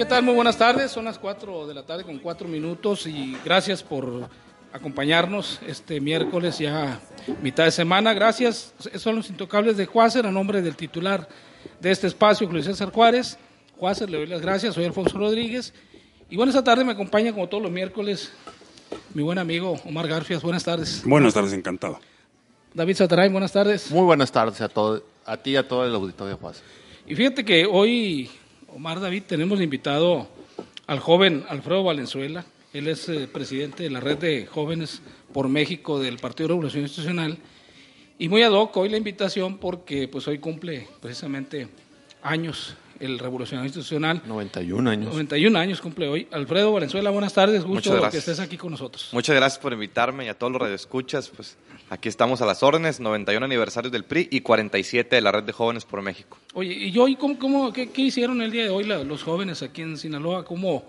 ¿Qué tal? Muy buenas tardes. Son las 4 de la tarde con 4 minutos y gracias por acompañarnos este miércoles ya mitad de semana. Gracias. Son los intocables de Juárez a nombre del titular de este espacio, Julio César Juárez. Juárez, le doy las gracias. Soy Alfonso Rodríguez. Y bueno, esta tarde me acompaña como todos los miércoles mi buen amigo Omar Garfias. Buenas tardes. Buenas tardes, encantado. David Sataray, buenas tardes. Muy buenas tardes a, todo, a ti y a todo el auditorio Juárez. Y fíjate que hoy, Omar David, tenemos invitado al joven Alfredo Valenzuela. Él es eh, presidente de la red de jóvenes por México del Partido de Revolución Institucional. Y muy ad hoc hoy la invitación porque pues hoy cumple precisamente años el Revolucionario Institucional. 91 años. 91 años cumple hoy. Alfredo Valenzuela, buenas tardes. Gusto que estés aquí con nosotros. Muchas gracias por invitarme y a todos los radioescuchas. Pues aquí estamos a las órdenes, 91 aniversarios del PRI y 47 de la Red de Jóvenes por México. Oye, ¿y hoy cómo, cómo qué, qué, hicieron el día de hoy los jóvenes aquí en Sinaloa? ¿Cómo,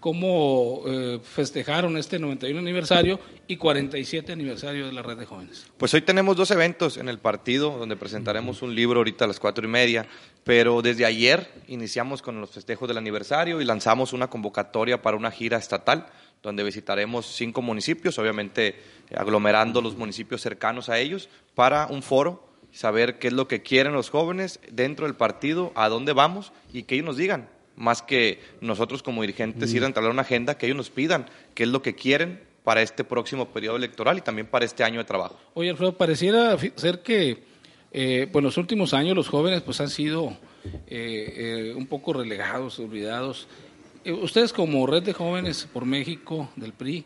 cómo eh, festejaron este 91 aniversario y 47 aniversario de la Red de Jóvenes. Pues hoy tenemos dos eventos en el partido donde presentaremos un libro ahorita a las cuatro y media, pero desde ayer iniciamos con los festejos del aniversario y lanzamos una convocatoria para una gira estatal donde visitaremos cinco municipios, obviamente aglomerando los municipios cercanos a ellos, para un foro, saber qué es lo que quieren los jóvenes dentro del partido, a dónde vamos y que ellos nos digan más que nosotros como dirigentes ir a entrar a una agenda que ellos nos pidan qué es lo que quieren para este próximo periodo electoral y también para este año de trabajo. Oye, Alfredo, pareciera ser que eh, pues, en los últimos años los jóvenes pues han sido eh, eh, un poco relegados, olvidados. ustedes como Red de Jóvenes por México del PRI,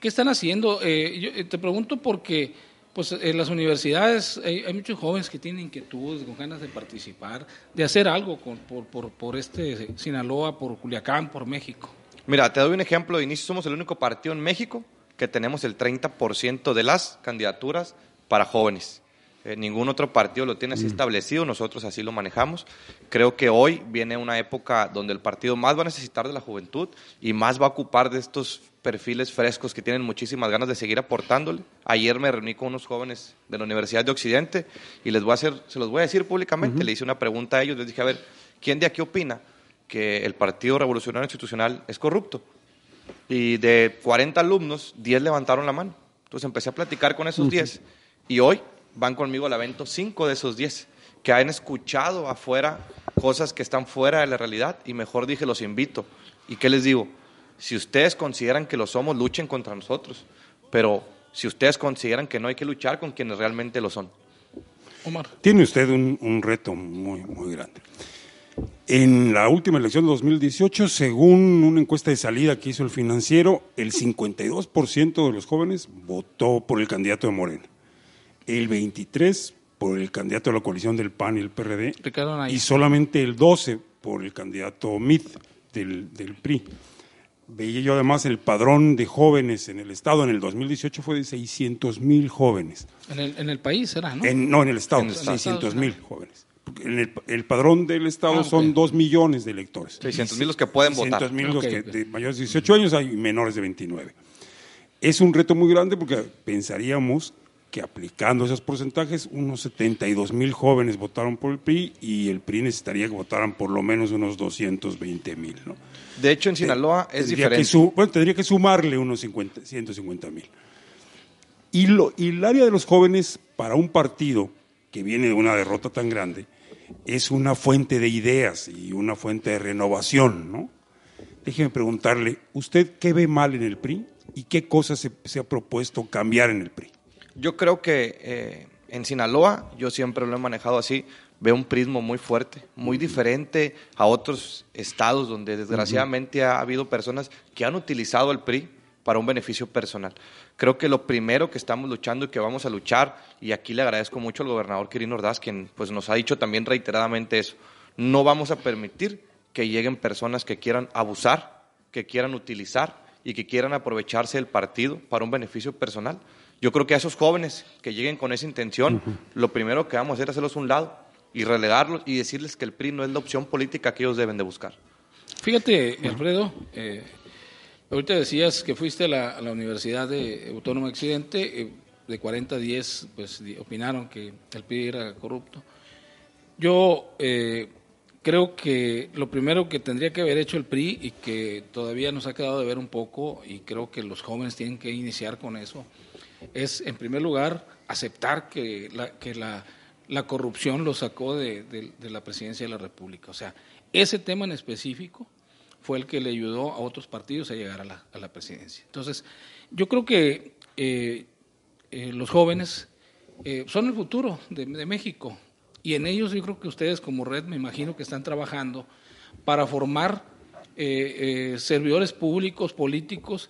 ¿qué están haciendo? yo te pregunto porque pues en las universidades hay, muchos jóvenes que tienen inquietudes, con ganas de participar, de hacer algo por, por, por, este Sinaloa, por Culiacán, por México. Mira, te doy un ejemplo. De inicio somos el único partido en México que tenemos el 30% de las candidaturas para jóvenes. Eh, ningún otro partido lo tiene así mm. establecido, nosotros así lo manejamos. Creo que hoy viene una época donde el partido más va a necesitar de la juventud y más va a ocupar de estos perfiles frescos que tienen muchísimas ganas de seguir aportándole. Ayer me reuní con unos jóvenes de la Universidad de Occidente y les voy a hacer, se los voy a decir públicamente, le hice una pregunta a ellos, les dije, a ver, ¿quién de aquí opina que el Partido Revolucionario Institucional es corrupto? Y de 40 alumnos, 10 levantaron la mano. Entonces empecé a platicar con esos 10 y hoy van conmigo al evento 5 de esos 10 que han escuchado afuera cosas que están fuera de la realidad y mejor dije, los invito. ¿Y qué les digo? Si ustedes consideran que lo somos, luchen contra nosotros. Pero si ustedes consideran que no hay que luchar con quienes realmente lo son. Omar. Tiene usted un, reto muy, muy grande. En la última elección de 2018, según una encuesta de salida que hizo el financiero, el 52% de los jóvenes votó por el candidato de Morena, el 23% por el candidato de la coalición del PAN y el PRD, y solamente el 12% por el candidato MIT del, del PRI. Veía yo además el padrón de jóvenes en el Estado en el 2018 fue de 600 mil jóvenes. En el, en el país era, ¿no? no, en el Estado, en 600 mil jóvenes. En el, el, padrón del Estado ah, son 2 millones de electores. 600 mil los que pueden votar. 600 mil los que de mayores de 18 años hay menores de 29. Es un reto muy grande porque pensaríamos que aplicando esos porcentajes, unos 72 mil jóvenes votaron por el PRI y el PRI necesitaría que votaran por lo menos unos 220 mil. ¿no? De hecho, en Sinaloa es diferente. bueno, tendría que sumarle unos 50, 150 mil. Y, y el área de los jóvenes para un partido que viene de una derrota tan grande es una fuente de ideas y una fuente de renovación. ¿no? Déjeme preguntarle, ¿usted qué ve mal en el PRI y qué cosas se, se ha propuesto cambiar en el PRI? Yo creo que eh, en Sinaloa, yo siempre lo he manejado así, veo un prismo muy fuerte, muy diferente a otros estados donde desgraciadamente ha habido personas que han utilizado el PRI para un beneficio personal. Creo que lo primero que estamos luchando y que vamos a luchar, y aquí le agradezco mucho al gobernador Quirino Ordaz, quien pues, nos ha dicho también reiteradamente eso, no vamos a permitir que lleguen personas que quieran abusar, que quieran utilizar y que quieran aprovecharse del partido para un beneficio personal. Yo creo que a esos jóvenes que lleguen con esa intención, lo primero que vamos a hacer es hacerlos a un lado y relegarlos y decirles que el PRI no es la opción política que ellos deben de buscar. Fíjate, Alfredo, eh, ahorita decías que fuiste a la, Universidad de Autónoma Occidente, eh, de 40 a 10 pues, opinaron que el PRI era corrupto. Yo, eh, creo que lo primero que tendría que haber hecho el PRI y que todavía nos ha quedado de ver un poco, y creo que los jóvenes tienen que iniciar con eso, es en primer lugar aceptar que la, que la, la corrupción lo sacó de, de, la presidencia de la República. O sea, ese tema en específico fue el que le ayudó a otros partidos a llegar a la, a la presidencia. Entonces, yo creo que eh, eh, los jóvenes eh, son el futuro de, de México y en ellos yo creo que ustedes como red me imagino que están trabajando para formar servidores públicos, políticos,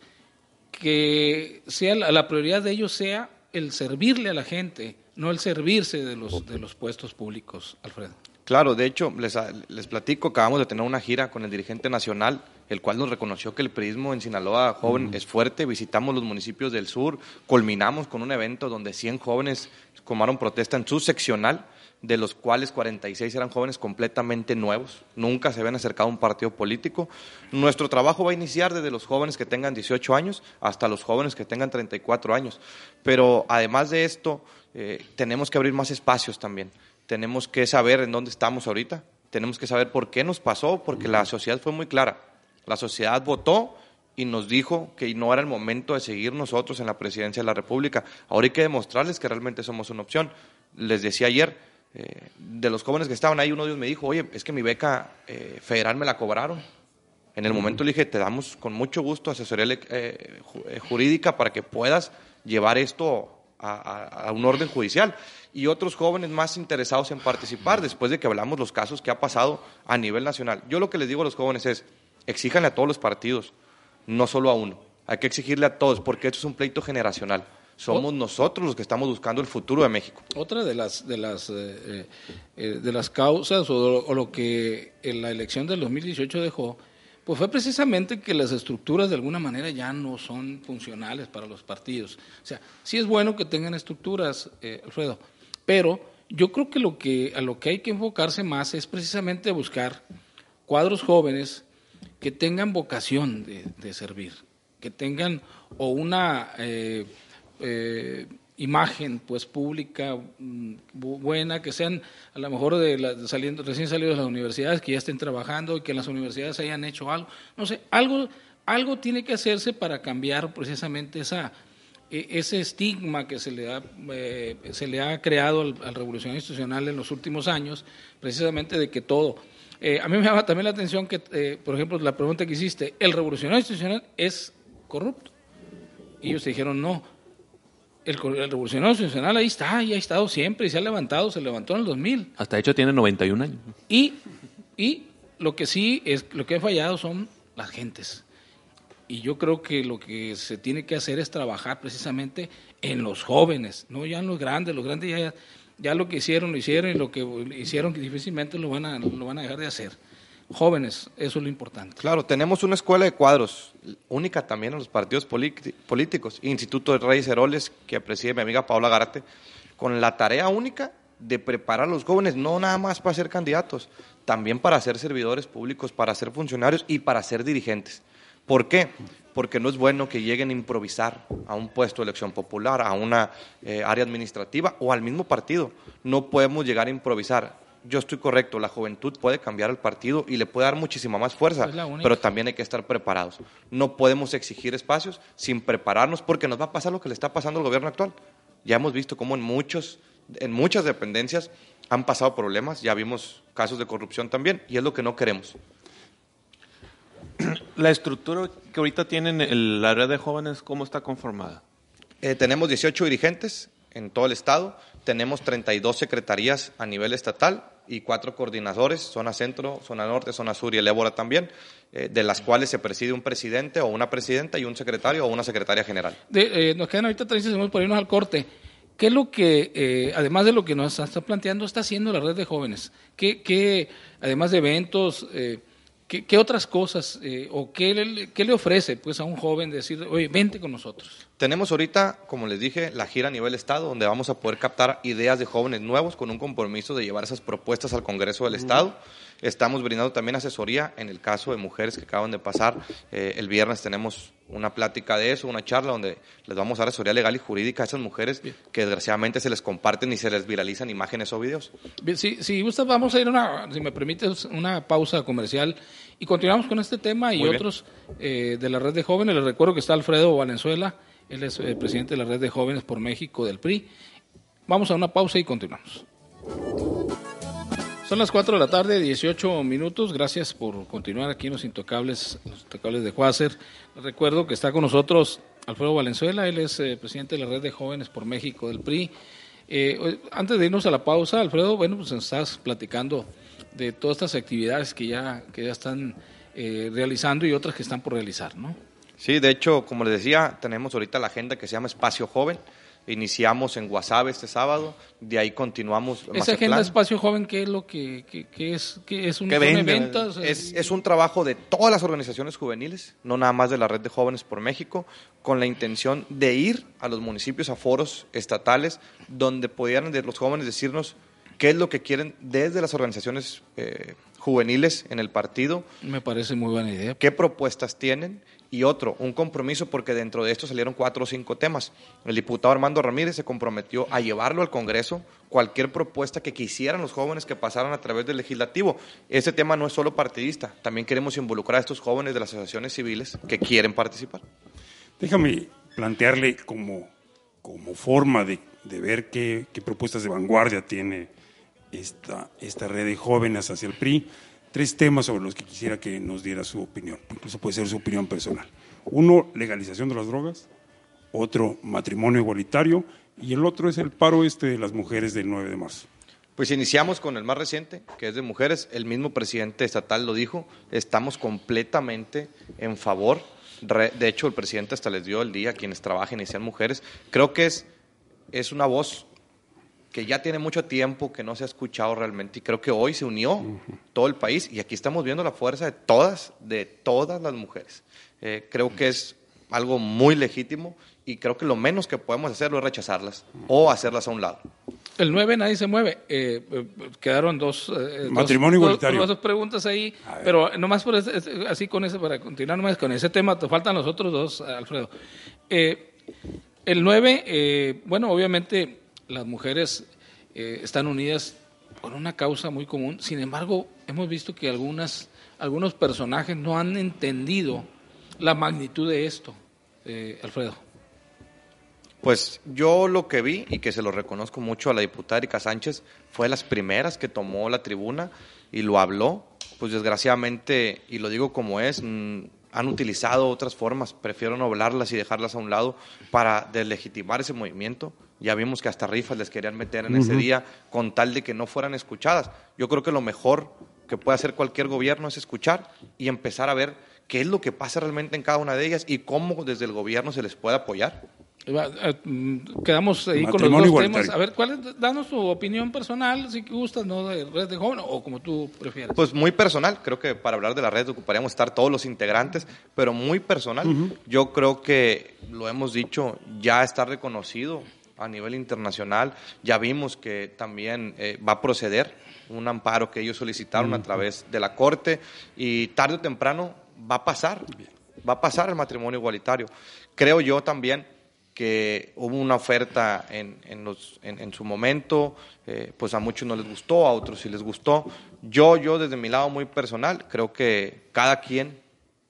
que sea la, prioridad de ellos sea el servirle a la gente, no el servirse de los, de los puestos públicos, Alfredo. Claro, de hecho, les, les platico, acabamos de tener una gira con el dirigente nacional, el cual nos reconoció que el prismo en Sinaloa joven es fuerte, visitamos los municipios del sur, culminamos con un evento donde 100 jóvenes tomaron protesta en su seccional, de los cuales 46 eran jóvenes completamente nuevos, nunca se habían acercado a un partido político. Nuestro trabajo va a iniciar desde los jóvenes que tengan 18 años hasta los jóvenes que tengan 34 años, pero además de esto, eh, tenemos que abrir más espacios también, tenemos que saber en dónde estamos ahorita, tenemos que saber por qué nos pasó, porque la sociedad fue muy clara, la sociedad votó y nos dijo que no era el momento de seguir nosotros en la presidencia de la República. Ahora hay que demostrarles que realmente somos una opción. Les decía ayer, eh, de los jóvenes que estaban ahí, uno de ellos me dijo, oye, es que mi beca eh, federal me la cobraron. En el momento le dije, te damos con mucho gusto asesoría eh, jurídica para que puedas llevar esto a, un orden judicial. Y otros jóvenes más interesados en participar, después de que hablamos los casos que ha pasado a nivel nacional. Yo lo que les digo a los jóvenes es, exíjanle a todos los partidos, no solo a uno. Hay que exigirle a todos, porque esto es un pleito generacional somos nosotros los que estamos buscando el futuro de México. Otra de las de las eh, eh, eh, de las causas o, lo que en la elección del 2018 dejó, pues fue precisamente que las estructuras de alguna manera ya no son funcionales para los partidos. O sea, sí es bueno que tengan estructuras, Alfredo, pero yo creo que lo que a lo que hay que enfocarse más es precisamente buscar cuadros jóvenes que tengan vocación de, de servir, que tengan o una eh, imagen pues pública mm, buena, que sean a lo mejor de, saliendo, recién salidos de las universidades, que ya estén trabajando y que las universidades hayan hecho algo. No sé, algo, algo tiene que hacerse para cambiar precisamente esa, e, ese estigma que se le ha, eh, se le ha creado al, revolución institucional en los últimos años, precisamente de que todo. Eh, a mí me llama también la atención que, por ejemplo, la pregunta que hiciste, ¿el revolucionario institucional es corrupto? Y ellos dijeron no el, Revolucionario Nacional ahí está, y ha estado siempre, y se ha levantado, se levantó en el 2000. Hasta hecho tiene 91 años. Y, y lo que sí, es lo que ha fallado son las gentes. Y yo creo que lo que se tiene que hacer es trabajar precisamente en los jóvenes, no ya en los grandes, los grandes ya, ya lo que hicieron, lo hicieron, y lo que hicieron que difícilmente lo van a, lo van a dejar de hacer jóvenes, eso es lo importante. Claro, tenemos una escuela de cuadros, única también en los partidos políticos, Instituto de Reyes Heroles, que preside mi amiga Paula Garate, con la tarea única de preparar a los jóvenes, no nada más para ser candidatos, también para ser servidores públicos, para ser funcionarios y para ser dirigentes. ¿Por qué? Porque no es bueno que lleguen a improvisar a un puesto de elección popular, a una eh, área administrativa o al mismo partido. No podemos llegar a improvisar yo estoy correcto, la juventud puede cambiar el partido y le puede dar muchísima más fuerza, pero también hay que estar preparados. No podemos exigir espacios sin prepararnos porque nos va a pasar lo que le está pasando al gobierno actual. Ya hemos visto cómo en, muchos, en muchas dependencias han pasado problemas, ya vimos casos de corrupción también y es lo que no queremos. La estructura que ahorita tienen el área de jóvenes, ¿cómo está conformada? Eh, tenemos 18 dirigentes en todo el estado, tenemos 32 secretarías a nivel estatal y cuatro coordinadores, zona centro, zona norte, zona sur y el Ébora también, eh, de las cuales se preside un presidente o una presidenta y un secretario o una secretaria general. Eh, nos quedan ahorita 30 segundos por irnos al corte. ¿Qué es lo que, eh, además de lo que nos está planteando, está haciendo la red de jóvenes? ¿Qué, qué además de eventos, ¿qué, otras cosas o qué le, qué le ofrece pues, a un joven decir, oye, vente con nosotros? Tenemos ahorita, como les dije, la gira a nivel Estado, donde vamos a poder captar ideas de jóvenes nuevos con un compromiso de llevar esas propuestas al Congreso del Estado. Estamos brindando también asesoría en el caso de mujeres que acaban de pasar. Eh, el viernes tenemos una plática de eso, una charla donde les vamos a dar asesoría legal y jurídica a esas mujeres que desgraciadamente se les comparten y se les viralizan imágenes o videos. Bien, si, si gusta, vamos a ir una, si me permites, una pausa comercial y continuamos con este tema y bien. otros eh, de la red de jóvenes. Les recuerdo que está Alfredo Valenzuela, él es eh, presidente de la red de jóvenes por México del PRI. Vamos a una pausa y continuamos. Son las 4 de la tarde, 18 minutos. Gracias por continuar aquí en los Intocables, los Intocables de Juácer. Les recuerdo que está con nosotros Alfredo Valenzuela, él es eh, presidente de la red de jóvenes por México del PRI. Eh, antes de irnos a la pausa, Alfredo, bueno, pues estás platicando de todas estas actividades que ya, que ya están eh, realizando y otras que están por realizar, ¿no? Sí, de hecho, como les decía, tenemos ahorita la agenda que se llama Espacio Joven. Iniciamos en Guasave este sábado, de ahí continuamos. Esa agenda. Espacio Joven, ¿qué es lo que, que- que es? ¿Qué es un que vende. eventos? Es, es un trabajo de todas las organizaciones juveniles, no nada más de la Red de Jóvenes por México, con la intención de ir a los municipios, a foros estatales, donde pudieran los jóvenes decirnos qué es lo que quieren desde las organizaciones eh, juveniles en el partido, Me parece muy buena idea. qué propuestas tienen y otro, un compromiso porque dentro de esto salieron cuatro o cinco temas. El diputado Armando Ramírez se comprometió a llevarlo al Congreso cualquier propuesta que quisieran los jóvenes que pasaran a través del legislativo. Este tema no es solo partidista, también queremos involucrar a estos jóvenes de las asociaciones civiles que quieren participar. Déjame plantearle como, como forma de, de ver qué, qué propuestas de vanguardia tiene esta, esta red de jóvenes hacia el PRI, tres temas sobre los que quisiera que nos diera su opinión. Incluso puede ser su opinión personal. Uno, legalización de las drogas. Otro, matrimonio igualitario. Y el otro es el paro este de las mujeres del 9 de marzo. Pues iniciamos con el más reciente, que es de mujeres. El mismo presidente estatal lo dijo. Estamos completamente en favor. De hecho, el presidente hasta les dio el día a quienes trabajen y sean mujeres. Creo que es, es una voz que ya tiene mucho tiempo que no se ha escuchado realmente y creo que hoy se unió todo el país y aquí estamos viendo la fuerza de todas, de todas las mujeres. Eh, creo que es algo muy legítimo y creo que lo menos que podemos hacerlo es rechazarlas o hacerlas a un lado. El 9 nadie se mueve. Eh, eh, quedaron dos, eh, Matrimonio dos- igualitario. Dos, dos preguntas ahí, pero nomás por ese- ese- así con ese, para continuar nomás con ese tema, te faltan los otros dos, Alfredo. Eh, el 9, eh, bueno, obviamente las mujeres eh, están unidas por una causa muy común, sin embargo, hemos visto que algunas, algunos personajes no han entendido la magnitud de esto, eh, Alfredo. Pues yo lo que vi y que se lo reconozco mucho a la diputada Erika Sánchez fue las primeras que tomó la tribuna y lo habló. Pues desgraciadamente, y lo digo como es, mm, han utilizado otras formas, prefiero no hablarlas y dejarlas a un lado para deslegitimar ese movimiento. Ya vimos que hasta rifas les querían meter en ese día con tal de que no fueran escuchadas. Yo creo que lo mejor que puede hacer cualquier gobierno es escuchar y empezar a ver qué es lo que pasa realmente en cada una de ellas y cómo desde el gobierno se les puede apoyar. Eh, Quedamos ahí con los Matrimonio dos temas. A ver, ¿cuál es? Danos tu opinión personal, si gustas, ¿no? De Red de Joven o como tú prefieras. Pues muy personal, creo que para hablar de la red ocuparíamos estar todos los integrantes, pero muy personal. Yo creo que, lo hemos dicho, ya está reconocido a nivel internacional. Ya vimos que también eh, va a proceder un amparo que ellos solicitaron a través de la Corte y tarde o temprano va a pasar, va a pasar el matrimonio igualitario. Creo yo también que hubo una oferta en, en, los, en, en su momento, eh, pues a muchos no les gustó, a otros sí les gustó. Yo, yo desde mi lado muy personal, creo que cada quien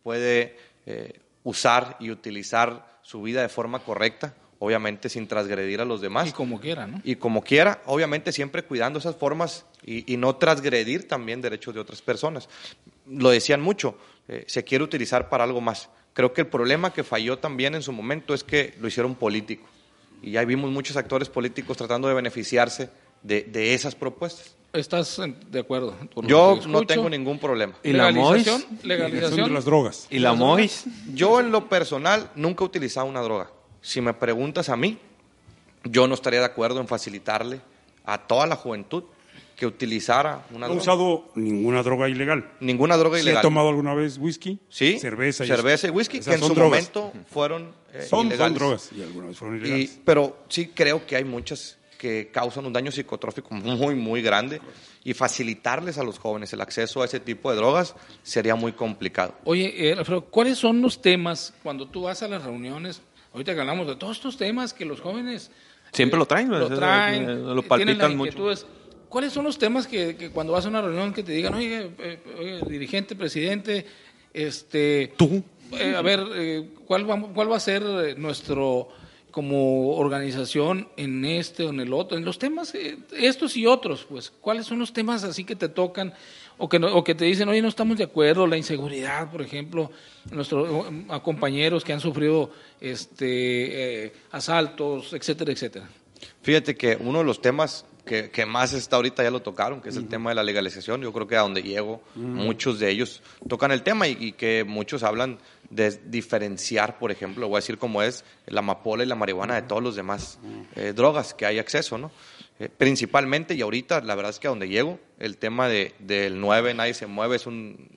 puede eh, usar y utilizar su vida de forma correcta, obviamente sin transgredir a los demás y como quiera, ¿no? y como quiera, obviamente siempre cuidando esas formas y, y no transgredir también derechos de otras personas. Lo decían mucho, eh, se quiere utilizar para algo más. Creo que el problema que falló también en su momento es que lo hicieron político. Y ya vimos muchos actores políticos tratando de beneficiarse de, de esas propuestas. ¿Estás de acuerdo? Yo no tengo ningún problema. ¿Y la? Legalización legalización de las drogas. ¿Y la MOIS? Yo en lo personal nunca he utilizado una droga. Si me preguntas a mí, yo no estaría de acuerdo en facilitarle a toda la juventud que utilizara una No ha droga. usado ninguna droga ilegal. Ninguna droga ¿Sí ilegal. ha tomado alguna vez whisky? Sí, Cerveza y cerveza y whisky, que en son su drogas. momento fueron eh, Son, son ilegales. drogas y algunas vez fueron Y- ilegales. pero sí creo que hay muchas que causan un daño psicotrófico muy, muy grande y facilitarles a los jóvenes el acceso a ese tipo de drogas sería muy complicado. Oye, eh, Alfredo, ¿cuáles son los temas cuando tú vas a las reuniones? Ahorita que hablamos de todos estos temas que los jóvenes Siempre lo traen, lo traen, eh, lo eh, palpitan mucho. ¿Cuáles son los temas que, que cuando vas a una reunión que te digan, oye, eh, oye, dirigente, presidente, este, Tú. eh, a ver, eh, ¿cuál, va, ¿cuál va a ser eh, nuestro como organización en este o en el otro? En los temas, eh, estos y otros, pues, ¿cuáles son los temas así que te tocan o que, no- o que te dicen, oye, no estamos de acuerdo, la inseguridad, por ejemplo, nuestros a compañeros que han sufrido este, eh, asaltos, etcétera, etcétera? Fíjate que uno de los temas que, que más está ahorita ya lo tocaron, que es el tema de la legalización. Yo creo que a donde llego, muchos de ellos tocan el tema y, y que muchos hablan de diferenciar, por ejemplo, voy a decir cómo es la amapola y la marihuana de todos los demás eh, drogas que hay acceso, ¿no? Eh, principalmente, y ahorita la verdad es que a donde llego, el tema de, del 9, nadie se mueve, es un,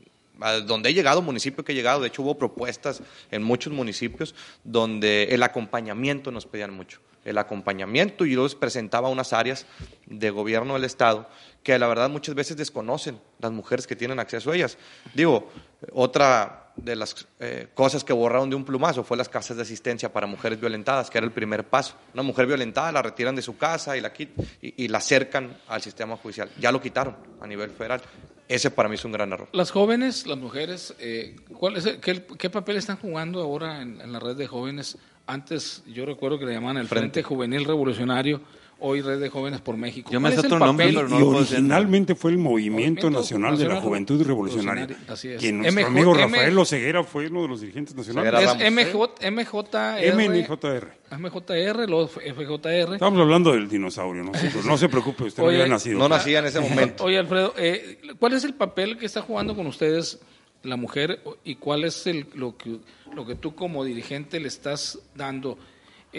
a donde he llegado, municipio que he llegado, de hecho hubo propuestas en muchos municipios donde el acompañamiento nos pedían mucho, el acompañamiento y yo les presentaba unas áreas de gobierno del Estado que la verdad muchas veces desconocen las mujeres que tienen acceso a ellas. Digo, otra de las eh, cosas que borraron de un plumazo fue las casas de asistencia para mujeres violentadas, que era el primer paso. Una mujer violentada la retiran de su casa y la, y, y la acercan al sistema judicial. Ya lo quitaron a nivel federal. Ese para mí es un gran error. Las jóvenes, las mujeres, eh, ¿cuál es el- qué, qué papel están jugando ahora en, en la red de jóvenes? Antes yo recuerdo que le llamaban el Frente, Frente. Juvenil Revolucionario, hoy Red de Jóvenes por México. Yo me ¿Cuál sé otro nombre, papel? pero no y lo originalmente fue el Movimiento, Movimiento Nacional, de la Juventud Revolucionaria. Revolucionaria, así es. Que nuestro MJ, amigo M- Rafael Oseguera fue uno de los dirigentes nacionales. Es. MJ, MJR, MNJR. MJR, luego FJR. Estamos hablando del dinosaurio, no se, no se preocupe, usted no había nacido. No nacía en ese momento. Oye, Alfredo, eh, ¿cuál es el papel que está jugando con ustedes la mujer y cuál es el, lo, que, lo que tú como dirigente le estás dando?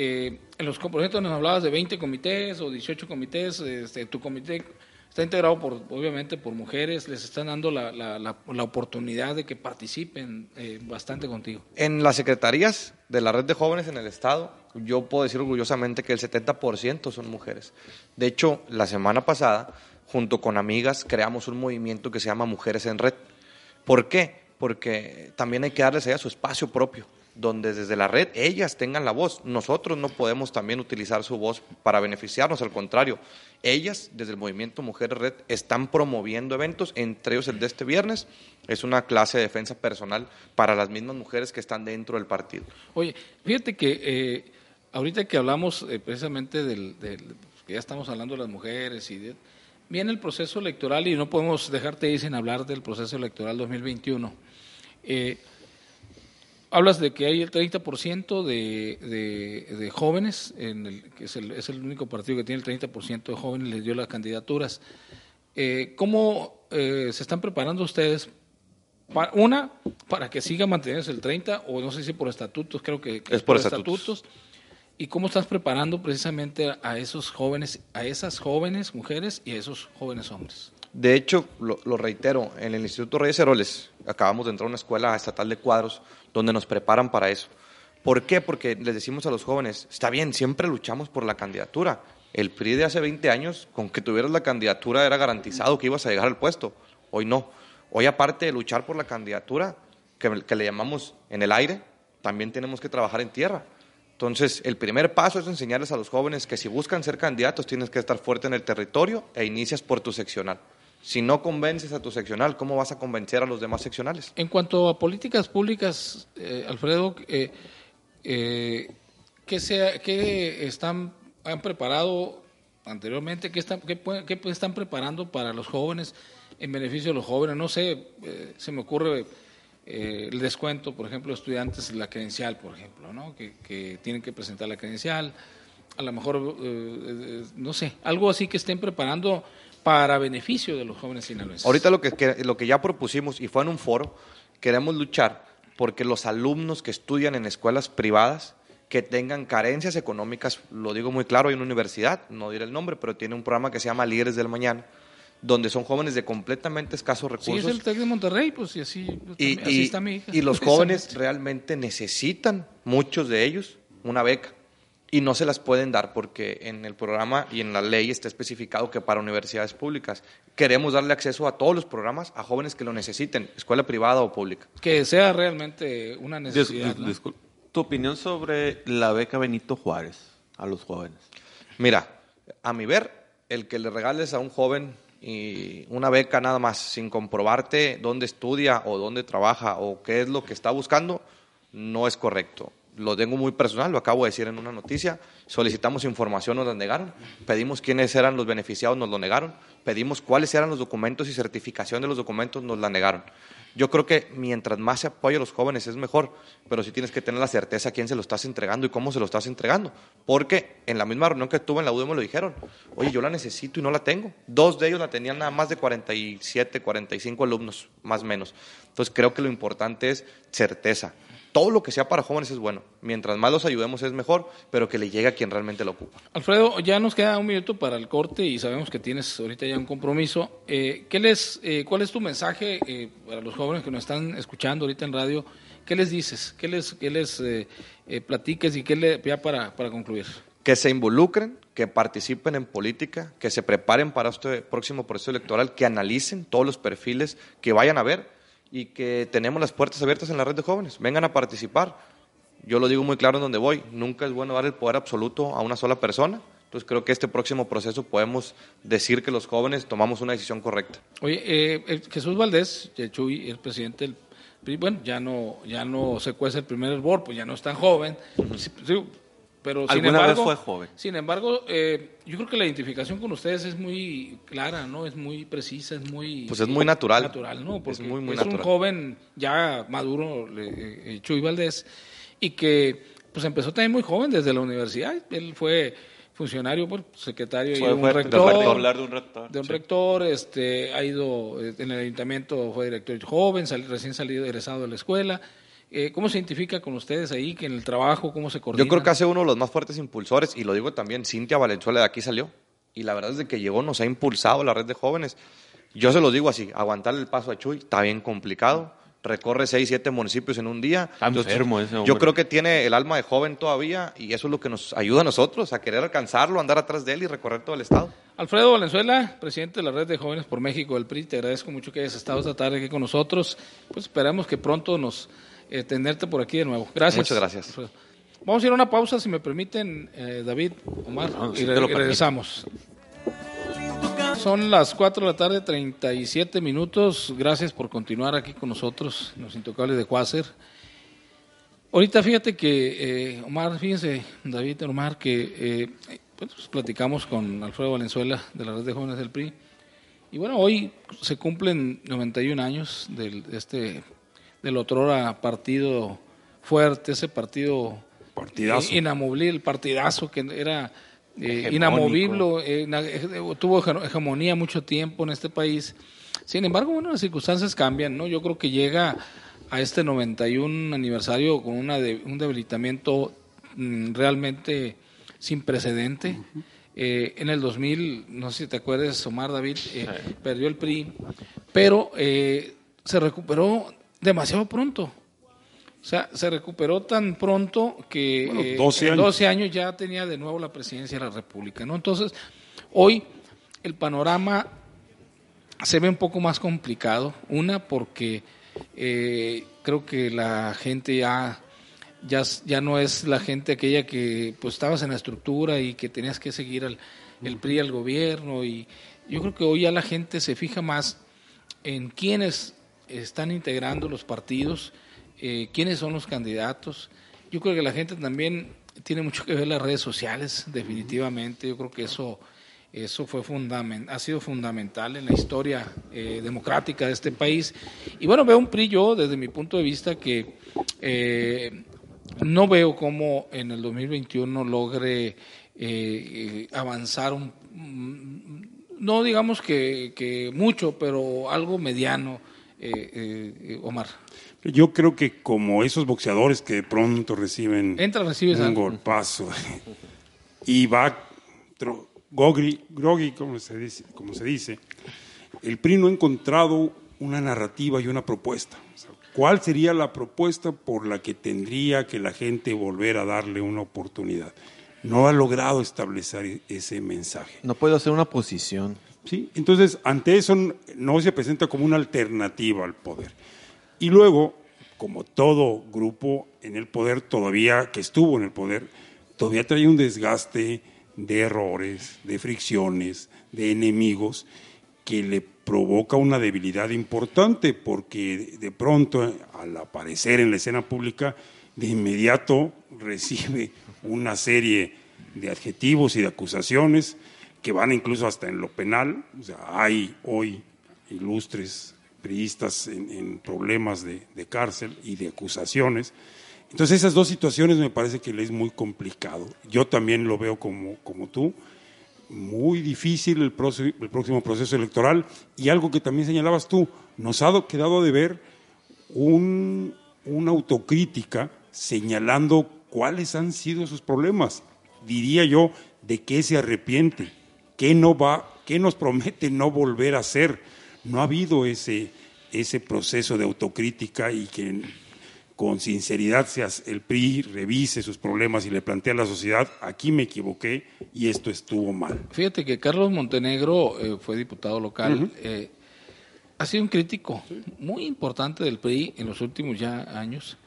Eh, en los compromisos nos hablabas de 20 comités o 18 comités, este, tu comité está integrado por, obviamente por mujeres, les están dando la oportunidad de que participen eh, bastante contigo. En las secretarías de la red de jóvenes en el Estado, yo puedo decir orgullosamente que el 70% son mujeres. De hecho, la semana pasada, junto con amigas, creamos un movimiento que se llama Mujeres en Red. ¿Por qué? Porque también hay que darles a ellas su espacio propio, donde desde la red ellas tengan la voz. Nosotros no podemos también utilizar su voz para beneficiarnos, al contrario. Ellas, desde el movimiento Mujeres Red, están promoviendo eventos, entre ellos el de este viernes. Es una clase de defensa personal para las mismas mujeres que están dentro del partido. Oye, fíjate que eh, ahorita que hablamos eh, precisamente del, del- que ya estamos hablando de las mujeres y de, viene el proceso electoral y no podemos dejarte ir sin hablar del proceso electoral 2021. Eh, hablas de que hay el 30% de, de, de jóvenes, en el, que es el, es el único partido que tiene el 30% de jóvenes, les dio las candidaturas. Eh, ¿Cómo eh, se están preparando ustedes Pa- una, para que siga manteniéndose el 30, o no sé si por estatutos, creo que, que Es por estatutos. ¿Y cómo estás preparando precisamente a esos jóvenes, a esas jóvenes mujeres y a esos jóvenes hombres? De hecho, lo, reitero, en el Instituto Reyes Heroles acabamos de entrar a una escuela estatal de cuadros donde nos preparan para eso. ¿Por qué? Porque les decimos a los jóvenes, está bien, siempre luchamos por la candidatura. El PRI de hace 20 años, con que tuvieras la candidatura era garantizado que ibas a llegar al puesto. Hoy no. Hoy aparte de luchar por la candidatura, que, que le llamamos en el aire, también tenemos que trabajar en tierra. Entonces, el primer paso es enseñarles a los jóvenes que si buscan ser candidatos tienes que estar fuerte en el territorio e inicias por tu seccional. Si no convences a tu seccional, ¿cómo vas a convencer a los demás seccionales? En cuanto a políticas públicas, eh, Alfredo, eh, eh, ¿qué, se- qué están, han preparado anteriormente? ¿Qué están, qué, qué están preparando para los jóvenes, en beneficio de los jóvenes? No sé, eh, se me ocurre eh, el descuento, por ejemplo, estudiantes, la credencial, por ejemplo, ¿no? que, tienen que presentar la credencial, a lo mejor, no sé, algo así que estén preparando para beneficio de los jóvenes sinaloenses. Ahorita lo que, que- lo que ya propusimos, y fue en un foro, queremos luchar porque los alumnos que estudian en escuelas privadas que tengan carencias económicas, lo digo muy claro, hay una universidad, no diré el nombre, pero tiene un programa que se llama Líderes del Mañana, donde son jóvenes de completamente escasos Sí, recursos. es el TEC de Monterrey, pues y así, y, así y- está mi hija. y los jóvenes realmente necesitan, muchos de ellos, una beca. Y no se las pueden dar porque en el programa y en la ley está especificado que para universidades públicas queremos darle acceso a todos los programas a jóvenes que lo necesiten, escuela privada o pública. Que sea realmente una necesidad. dis- ¿no? discul- Tu opinión sobre la beca Benito Juárez a los jóvenes. Mira, a mi ver, el que le regales a un joven y una beca nada más sin comprobarte dónde estudia o dónde trabaja o qué es lo que está buscando, no es correcto. Lo tengo muy personal, lo acabo de decir en una noticia. Solicitamos información, nos la negaron. Pedimos quiénes eran los beneficiados, nos lo negaron. Pedimos cuáles eran los documentos y certificación de los documentos, nos la negaron. Yo creo que mientras más se apoya a los jóvenes es mejor, pero sí tienes que tener la certeza quién se lo estás entregando y cómo se lo estás entregando. Porque en la misma reunión que tuve en la UD me lo dijeron, oye, yo la necesito y no la tengo. Dos de ellos la tenían nada más de 47, 45 alumnos, más o menos. Entonces creo que lo importante es certeza. Todo lo que sea para jóvenes es bueno. Mientras más los ayudemos es mejor, pero que le llegue a quien realmente lo ocupa. Alfredo, ya nos queda un minuto para el corte y sabemos que tienes ahorita ya un compromiso. Eh, ¿qué les, eh, ¿Cuál es tu mensaje eh, para los jóvenes que nos están escuchando ahorita en radio? ¿Qué les dices? ¿Qué les, qué les platiques y qué le, ya para, para concluir? que se involucren, que participen en política, que se preparen para este próximo proceso electoral, que analicen todos los perfiles que vayan a ver y que tenemos las puertas abiertas en la red de jóvenes. Vengan a participar. Yo lo digo muy claro en donde voy. Nunca es bueno dar el poder absoluto a una sola persona. Entonces creo que este próximo proceso podemos decir que los jóvenes tomamos una decisión correcta. Oye, eh, Jesús Valdés, Chuy, el presidente del PRI, bueno, ya no, ya no se cuece el primer hervor, pues ya no es tan joven. Sí, sí, pero sin Alguna vez embargo, fue joven. Sin embargo, eh, yo creo que la identificación con ustedes es muy clara, ¿no? Es muy precisa, es muy... Pues es muy natural. Natural, ¿no? Porque Es muy, muy es un joven ya maduro, eh, eh, Chuy Valdés, y que pues empezó también muy joven desde la universidad. Él fue funcionario, bueno, secretario y Fue- un fue rector. de un rector. De un Sí. rector, este, ha ido eh, en el ayuntamiento, fue director joven, sal- recién salido, egresado de la escuela. Eh, ¿Cómo se identifica con ustedes ahí, que en el trabajo, cómo se coordina? Yo creo que hace uno de los más fuertes impulsores, y lo digo también, Cintia Valenzuela de aquí salió. Y la verdad es de que llegó, nos ha impulsado la red de jóvenes. Yo se los digo así, aguantarle el paso a Chuy está bien complicado. Recorre seis, siete municipios en un día. Está Entonces, enfermo ese Yo creo que tiene el alma de joven todavía y eso es lo que nos ayuda a nosotros a querer alcanzarlo, andar atrás de él y recorrer todo el estado. Alfredo Valenzuela, presidente de la Red de Jóvenes por México del PRI, te agradezco mucho que hayas estado esta tarde aquí con nosotros. Pues esperamos que pronto nos eh, tenerte por aquí de nuevo. Gracias. Muchas gracias. Vamos a ir a una pausa, si me permiten, eh, David, Omar, No, y, re- y regresamos. Son las 4 de la tarde, 37 minutos. Gracias por continuar aquí con nosotros, los Intocables de Cuácer. Ahorita fíjate que, eh, Omar, fíjense, David, Omar, que eh, pues, platicamos con Alfredo Valenzuela de la Red de Jóvenes del PRI. Y bueno, hoy se cumplen 91 años del, este, del otrora partido fuerte, ese partido Partidazo. inamovible, el partidazo que era eh, inamovible, eh, tuvo hege- hegemonía mucho tiempo en este país. Sin embargo, bueno, las circunstancias cambian, ¿no? Yo creo que llega a este 91 aniversario con una de- un debilitamiento mm, realmente sin precedente. Eh, en el 2000, no sé si te acuerdas, Omar David, eh, perdió el PRI, pero eh, se recuperó demasiado pronto. O sea, se recuperó tan pronto que Bueno, eh, 12 en años. 12 años ya tenía de nuevo la presidencia de la República, ¿no? Entonces, hoy el panorama se ve un poco más complicado. Una, porque eh, creo que la gente ya, ya, ya no es la gente aquella que pues estabas en la estructura y que tenías que seguir al, el PRI al gobierno. Y yo creo que hoy ya la gente se fija más en quiénes están integrando los partidos, eh, quiénes son los candidatos. Yo creo que la gente también tiene mucho que ver las redes sociales, definitivamente. Yo creo que eso, eso fue fundamen- ha sido fundamental en la historia eh, democrática de este país. Y bueno, veo un PRI yo, desde mi punto de vista, que eh, no veo cómo en el 2021 logre avanzar un, mm, no digamos que, que mucho, pero algo mediano, eh, eh, Omar. Yo creo que como esos boxeadores que de pronto reciben Entra, recibes un algo. golpazo y va gogri- groggy, como se dice, como se dice el PRI no ha encontrado una narrativa y una propuesta. ¿Cuál sería la propuesta por la que tendría que la gente volver a darle una oportunidad? No ha logrado establecer ese mensaje. No puede hacer una posición. ¿Sí? Entonces, ante eso no se presenta como una alternativa al poder. Y luego, como todo grupo en el poder, todavía que estuvo en el poder, todavía trae un desgaste de errores, de fricciones, de enemigos, que le provoca una debilidad importante, porque de pronto, al aparecer en la escena pública, de inmediato recibe una serie de adjetivos y de acusaciones que van incluso hasta en lo penal. O sea, hay hoy ilustres priistas en, problemas de, cárcel y de acusaciones. Entonces esas dos situaciones me parece que le es muy complicado. Yo también lo veo como, como tú, muy difícil el, el próximo proceso electoral y algo que también señalabas tú, nos ha quedado de ver un, una autocrítica señalando cuáles han sido sus problemas. Diría yo, de qué se arrepiente, qué no va, qué nos promete no volver a hacer. No ha habido ese, ese proceso de autocrítica y que con sinceridad el PRI revise sus problemas y le plantea a la sociedad, aquí me equivoqué y esto estuvo mal. Fíjate que Carlos Montenegro eh, fue diputado local, eh, ha sido un crítico muy importante del PRI en los últimos ya años.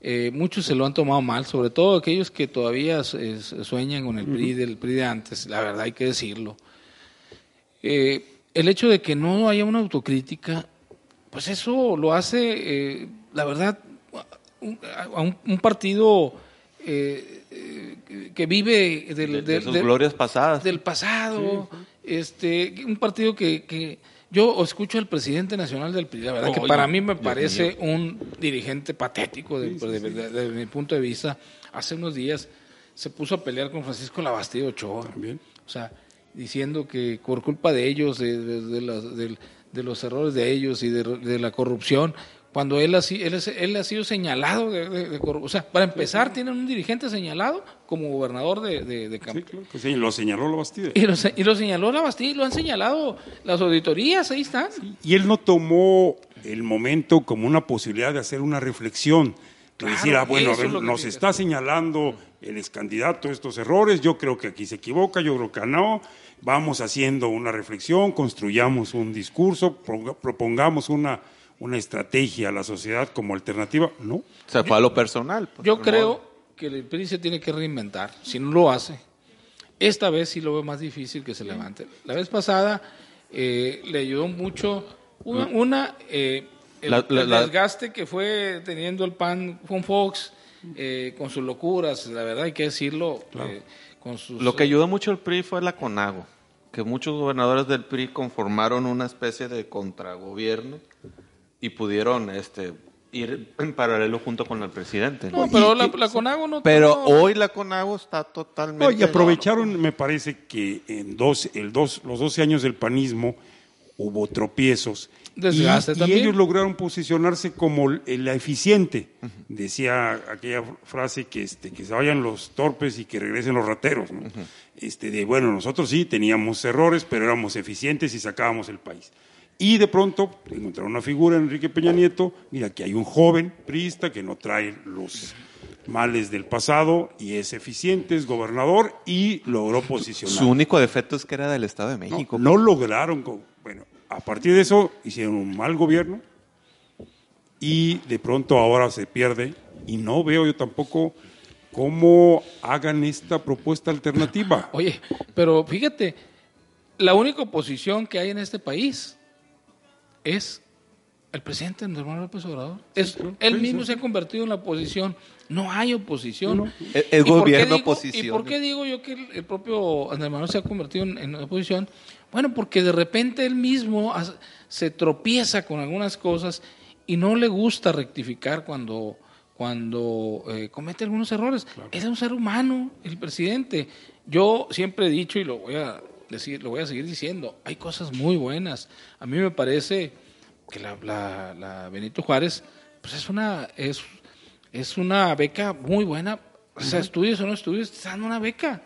Eh, muchos se lo han tomado mal, sobre todo aquellos que todavía sueñan con el PRI del PRI de antes, la verdad hay que decirlo. el hecho de que no haya una autocrítica, pues eso lo hace, la verdad, un, un, partido eh, eh, que vive del, de, sus glorias pasadas. Del pasado, este, un partido que, que yo escucho al presidente nacional del PRI, la verdad que para mí me parece un dirigente patético desde mi punto de vista. Hace unos días se puso a pelear con Francisco Labastida Ochoa. También. O sea, diciendo que por culpa de ellos, de, de los errores de ellos y de, la corrupción, cuando él ha, él, él ha sido señalado de, corrupción. O sea, para empezar, tienen un dirigente señalado como gobernador de, de, Campo. Sí, lo señaló la Bastida. Y lo, y lo, señaló la Bastida y lo han señalado las auditorías, ahí están. y él no tomó el momento como una posibilidad de hacer una reflexión. De decir, ah, bueno, nos está señalando el ex candidato estos errores, yo creo que aquí se equivoca, yo creo que no, vamos haciendo una reflexión, construyamos un discurso, propongamos una una estrategia a la sociedad como alternativa, no. O sea, fue a lo personal. Pues, yo creo que el PRI se tiene que reinventar. Si no lo hace, esta vez sí lo veo más difícil que se levante. La vez pasada eh, le ayudó mucho una, eh, el, desgaste que fue teniendo el PAN con Fox, eh, con sus locuras, la verdad hay que decirlo. con sus, lo que ayudó mucho el PRI fue la CONAGO, que muchos gobernadores del PRI conformaron una especie de contragobierno y pudieron este ir en paralelo junto con el presidente. No, pero la, Conago no. Pero hoy la Conago está totalmente. y aprovecharon, me parece que en dos, el dos, los 12 años del panismo hubo tropiezos. Desgaste y, y ellos lograron posicionarse como la eficiente. Decía aquella frase que, este, que se vayan los torpes y que regresen los rateros. este, de bueno, nosotros sí teníamos errores, pero éramos eficientes y sacábamos el país. Y de pronto encontraron una figura, Enrique Peña Nieto, mira que hay un joven priista que no trae los males del pasado y es eficiente, es gobernador y logró posicionar. Su único defecto es que era del Estado de México. No, lograron, bueno, a partir de eso hicieron un mal gobierno y de pronto ahora se pierde y no veo yo tampoco cómo hagan esta propuesta alternativa. Oye, pero fíjate, la única oposición que hay en este país es el presidente Andrés Manuel López Obrador. Es, él mismo se ha convertido en la oposición. No hay oposición. El, gobierno oposición. ¿Y por qué digo yo que el, propio Andrés Manuel se ha convertido en, oposición? Bueno, porque de repente él mismo se tropieza con algunas cosas y no le gusta rectificar cuando, cuando eh, comete algunos errores. Es un ser humano, el presidente. Yo siempre he dicho y lo voy a lo voy a seguir diciendo, hay cosas muy buenas. A mí me parece que la, la, Benito Juárez pues es una es, es una beca muy buena. O sea, estudios o no estudios, están dando una beca.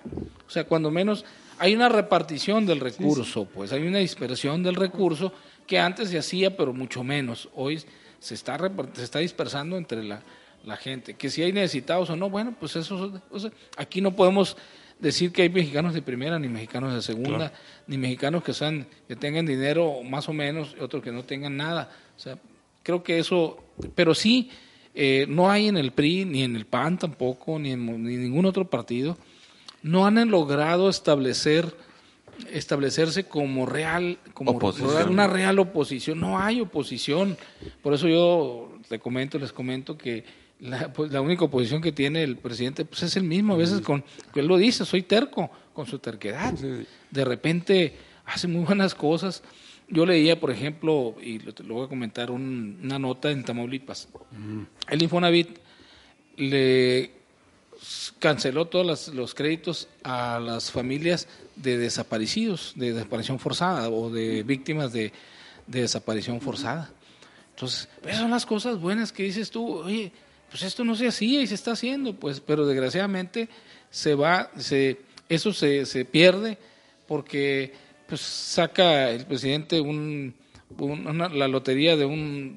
O sea, cuando menos hay una repartición del recurso, pues hay una dispersión del recurso que antes se hacía, pero mucho menos. Hoy se está, se está dispersando entre la, la gente. Que si hay necesitados o no, bueno, pues eso, aquí no podemos decir que hay mexicanos de primera, ni mexicanos de segunda, ni mexicanos que sean, que tengan dinero más o menos, y otros que no tengan nada. O sea, creo que eso, pero sí, eh, no hay en el PRI, ni en el PAN tampoco, ni en ni ningún otro partido, no han logrado establecer establecerse como real, como una real oposición. No hay oposición. Por eso yo te comento, les comento que la, pues, la única oposición que tiene el presidente pues es el mismo, a veces con, él lo dice, soy terco, con su terquedad. De repente hace muy buenas cosas. Yo leía, por ejemplo, y lo, voy a comentar, una nota en Tamaulipas. El Infonavit le canceló todos los créditos a las familias de desaparecidos, de desaparición forzada o de víctimas de, de desaparición forzada. Entonces, esas son las cosas buenas que dices tú, oye, pues esto no se hacía y se está haciendo, pues, pero desgraciadamente se va, se, eso se, se pierde porque pues saca el presidente un, la lotería de un,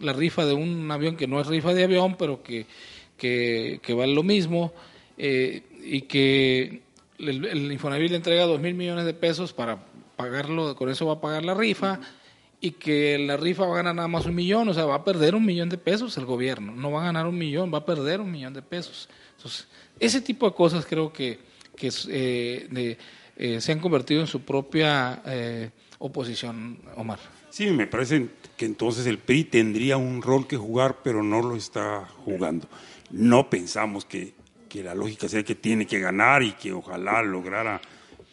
la, rifa de un avión que no es rifa de avión, pero que, que, que vale lo mismo, eh, y que el, el Infonavit le entrega dos mil millones de pesos para pagarlo, con eso va a pagar la rifa y que la rifa va a ganar nada más un millón, o sea, va a perder un millón de pesos el gobierno, no va a ganar un millón, va a perder un millón de pesos. Entonces, ese tipo de cosas creo que, que eh, eh, se han convertido en su propia eh, oposición, Omar. Sí, me parece que entonces el PRI tendría un rol que jugar, pero no lo está jugando. No pensamos que, que la lógica sea que tiene que ganar y que ojalá lograra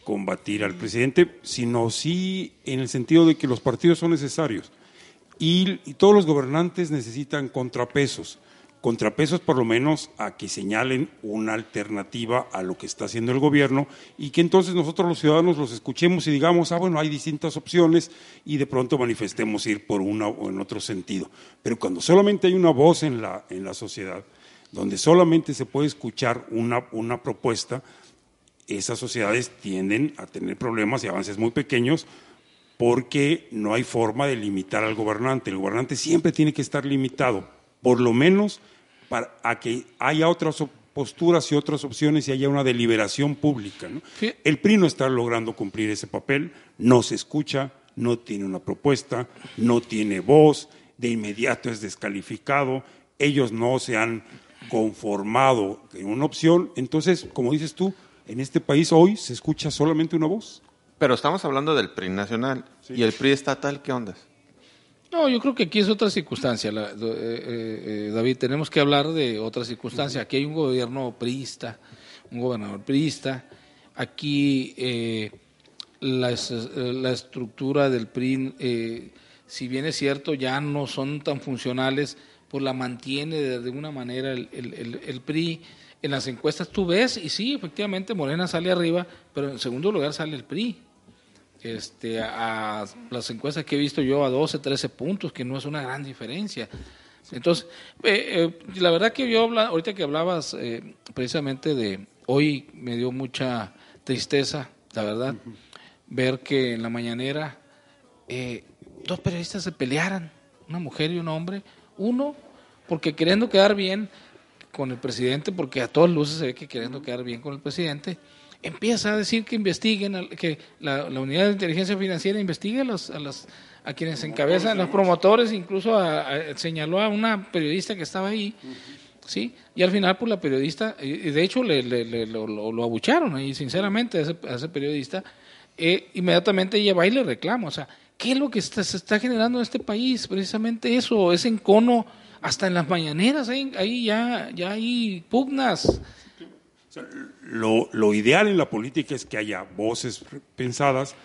combatir al presidente, sino sí en el sentido de que los partidos son necesarios y, todos los gobernantes necesitan contrapesos, contrapesos por lo menos a que señalen una alternativa a lo que está haciendo el gobierno y que entonces nosotros los ciudadanos los escuchemos y digamos, ah, bueno, hay distintas opciones y de pronto manifestemos ir por una o en otro sentido. Pero cuando solamente hay una voz en la, en la sociedad, donde solamente se puede escuchar una, una propuesta, esas sociedades tienden a tener problemas y avances muy pequeños porque no hay forma de limitar al gobernante. El gobernante siempre tiene que estar limitado, por lo menos para a que haya otras posturas y otras opciones y haya una deliberación pública. El PRI no está logrando cumplir ese papel, no se escucha, no tiene una propuesta, no tiene voz, de inmediato es descalificado, ellos no se han conformado en una opción, entonces, como dices tú, en este país hoy se escucha solamente una voz. Pero estamos hablando del PRI nacional y el PRI estatal, ¿qué onda? No, yo creo que aquí es otra circunstancia, eh, eh, eh, David. Tenemos que hablar de otra circunstancia. Aquí hay un gobierno priista, un gobernador priista. Aquí la, estructura del PRI, si bien es cierto, ya no son tan funcionales, pues la mantiene de alguna manera el, el PRI en las encuestas tú ves, y sí, efectivamente Morena sale arriba, pero en segundo lugar sale el PRI. Este, a, las encuestas que he visto yo a 12, 13 puntos, que no es una gran diferencia. Entonces, eh, eh, la verdad que yo, ahorita que hablabas eh, precisamente de hoy, me dio mucha tristeza, la verdad, ver que en la mañanera dos periodistas se pelearan, una mujer y un hombre, uno porque queriendo quedar bien con el presidente, porque a todas luces se ve que queriendo quedar bien con el presidente, empieza a decir que investiguen, que la, unidad de inteligencia financiera investigue a, los, a, los, a quienes encabezan, los promotores, incluso señaló a una periodista que estaba ahí, ¿sí? Y al final, pues la periodista, y de hecho le, lo, abucharon ahí, sinceramente, a ese, ese periodista, eh, inmediatamente ella va y le reclama, o sea, ¿qué es lo que está, se está generando en este país? Precisamente eso, ese encono hasta en las mañaneras, ahí, ya, ya hay pugnas. lo, lo, ideal en la política es que haya voces pensadas,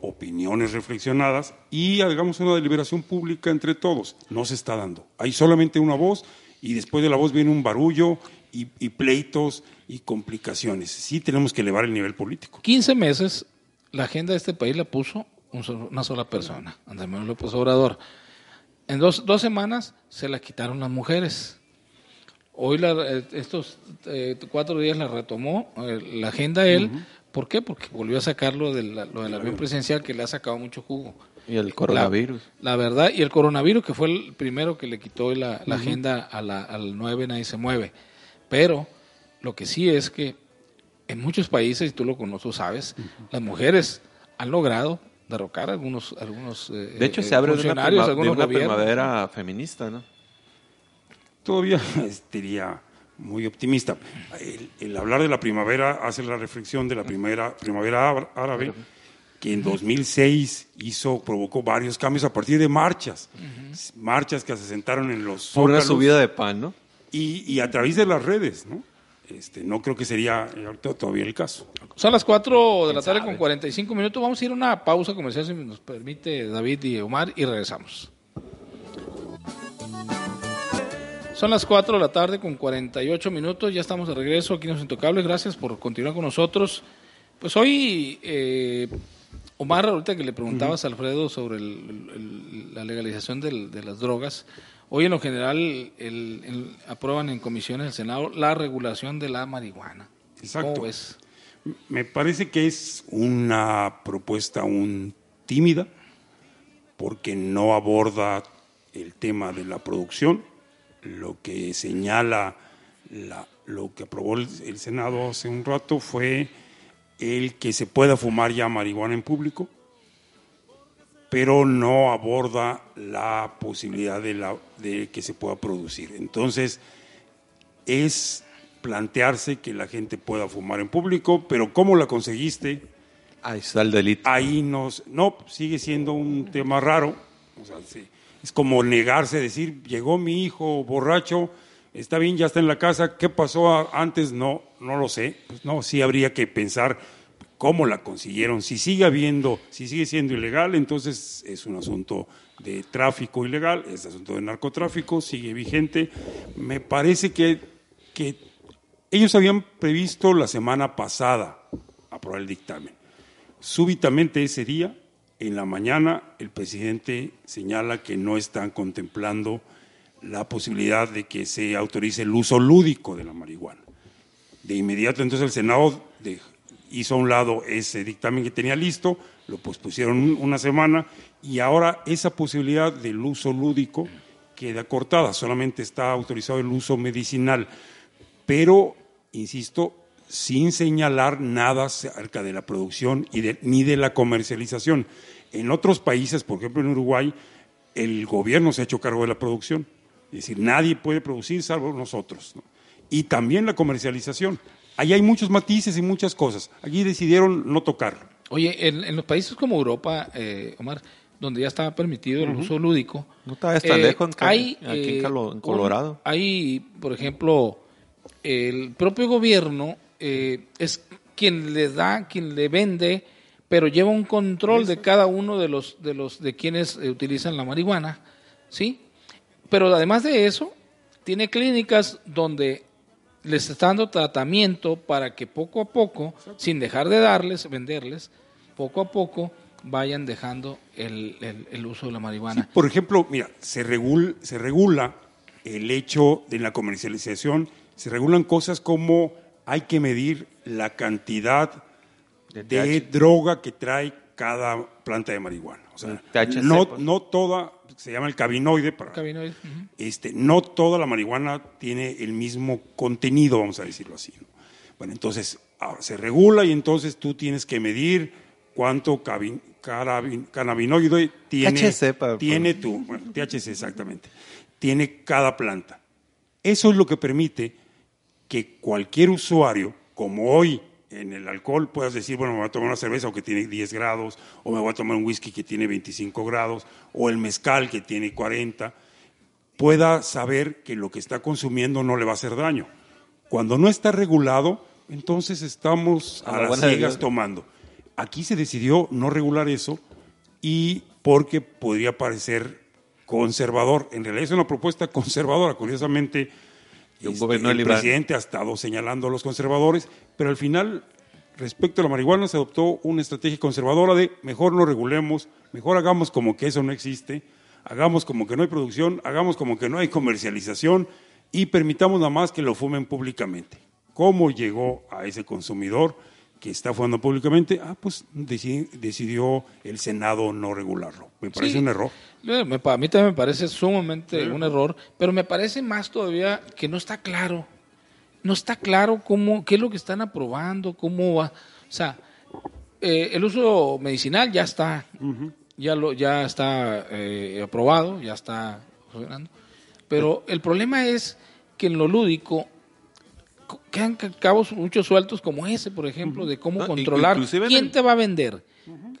opiniones reflexionadas y hagamos una deliberación pública entre todos. No se está dando. Hay solamente una voz y después de la voz viene un barullo y, pleitos y complicaciones. Sí tenemos que elevar el nivel político. 15 meses la agenda de este país la puso una sola persona, Andrés Manuel López Obrador. En dos, dos semanas se la quitaron las mujeres. Hoy, la, eh, estos eh, cuatro días la retomó eh, la agenda él, ¿Por qué? Porque volvió a sacar lo, de la, lo del avión presidencial que le ha sacado mucho jugo. Y el coronavirus. La, verdad, y el coronavirus que fue el primero que le quitó la, agenda a la, al 9, nadie se mueve. Pero lo que sí es que en muchos países, y tú lo conoces, sabes, las mujeres han logrado derrocar algunos algunos eh, De hecho, se abre funcionarios, de una, primavera feminista, ¿no? Todavía estaría muy optimista. El, hablar de la primavera hace la reflexión de la primera primavera árabe que en 2006 hizo provocó varios cambios a partir de marchas, marchas que se sentaron en los Por una subida de pan, ¿no? Y, y, a través de las redes, ¿no? Este, no creo que sería todavía el caso. Son las 4 de la tarde con 45 minutos. Vamos a ir a una pausa comercial, si nos permite David y Omar, y regresamos. Son las 4 de la tarde con 48 minutos, ya estamos de regreso aquí en Los Intocables, gracias por continuar con nosotros. Pues hoy, eh, Omar, ahorita que le preguntabas a Alfredo sobre la legalización de las drogas, hoy en lo general aprueban en comisiones del Senado la regulación de la marihuana. Exacto. Me parece que es una propuesta un tímida, porque no aborda el tema de la producción, lo que señala lo que aprobó el, Senado hace un rato fue el que se pueda fumar ya marihuana en público, pero no aborda la posibilidad de, la, de que se pueda producir. Entonces, es plantearse que la gente pueda fumar en público, pero ¿cómo la conseguiste? Ahí está el delito. Ahí nos, no, sigue siendo un tema raro. O sea, sí es como negarse, decir, llegó mi hijo borracho, está bien, ya está en la casa, ¿qué pasó antes? No, no lo sé. Pues no, sí habría que pensar cómo la consiguieron. Si sigue habiendo, si sigue siendo ilegal, entonces es un asunto de tráfico ilegal, es asunto de narcotráfico, sigue vigente. Me parece que, que ellos habían previsto la semana pasada aprobar el dictamen. Súbitamente ese día en la mañana el presidente señala que no están contemplando la posibilidad de que se autorice el uso lúdico de la marihuana. De inmediato entonces el Senado hizo a un lado ese dictamen que tenía listo, lo pospusieron una semana y ahora esa posibilidad del uso lúdico queda cortada, solamente está autorizado el uso medicinal, pero, insisto, sin señalar nada acerca de la producción y ni de la comercialización. En otros países, por ejemplo en Uruguay, el gobierno se ha hecho cargo de la producción. Es decir, nadie puede producir salvo nosotros. Y también la comercialización. Ahí hay muchos matices y muchas cosas. Allí decidieron no tocar. Oye, en, los países como Europa, eh, Omar, donde ya estaba permitido el uso lúdico. No está eh, lejos, hay, aquí en eh, Colorado. hay, por ejemplo, el propio gobierno eh, es quien le da, quien le vende, pero lleva un control de cada uno de los de los de quienes eh, utilizan la marihuana, ¿sí? Pero además de eso, tiene clínicas donde les está dando tratamiento para que poco a poco, sin dejar de darles, venderles, poco a poco vayan dejando el, el, uso de la marihuana. por ejemplo, mira, se, regula, se regula el hecho de la comercialización, se regulan cosas como hay que medir la cantidad de, droga que trae cada planta de marihuana. O sea, no, pues. no toda, se llama el cabinoide, para, este, no toda la marihuana tiene el mismo contenido, vamos a decirlo así. Bueno, entonces se regula y entonces tú tienes que medir cuánto cannabinoide tiene, tiene tu, bueno, THC exactamente, tiene cada planta. Eso es lo que permite que cualquier usuario, como hoy en el alcohol, puedas decir, bueno, me voy a tomar una cerveza que tiene 10 grados, o me voy a tomar un whisky que tiene 25 grados, o el mezcal que tiene 40, pueda saber que lo que está consumiendo no le va a hacer daño. Cuando no está regulado, entonces estamos a, las ciegas tomando. Aquí se decidió no regular eso y porque podría parecer conservador. En realidad es una propuesta conservadora. Curiosamente, este, el presidente ha estado señalando a los conservadores, pero al final, respecto a la marihuana, se adoptó una estrategia conservadora de mejor no regulemos, mejor hagamos como que eso no existe, hagamos como que no hay producción, hagamos como que no hay comercialización y permitamos nada más que lo fumen públicamente. ¿Cómo llegó a ese consumidor? Que está fumando públicamente, ah, pues decidió el Senado no regularlo. Me parece un error. a mí también me parece sumamente un error, pero me parece más todavía que no está claro. No está claro cómo, qué es lo que están aprobando, cómo va. O sea, eh, el uso medicinal ya está, ya lo, ya está eh, aprobado, ya está funcionando. Pero el problema es que en lo lúdico quedan cabos muchos sueltos como ese, por ejemplo, de cómo controlar. ¿Quién te va a vender?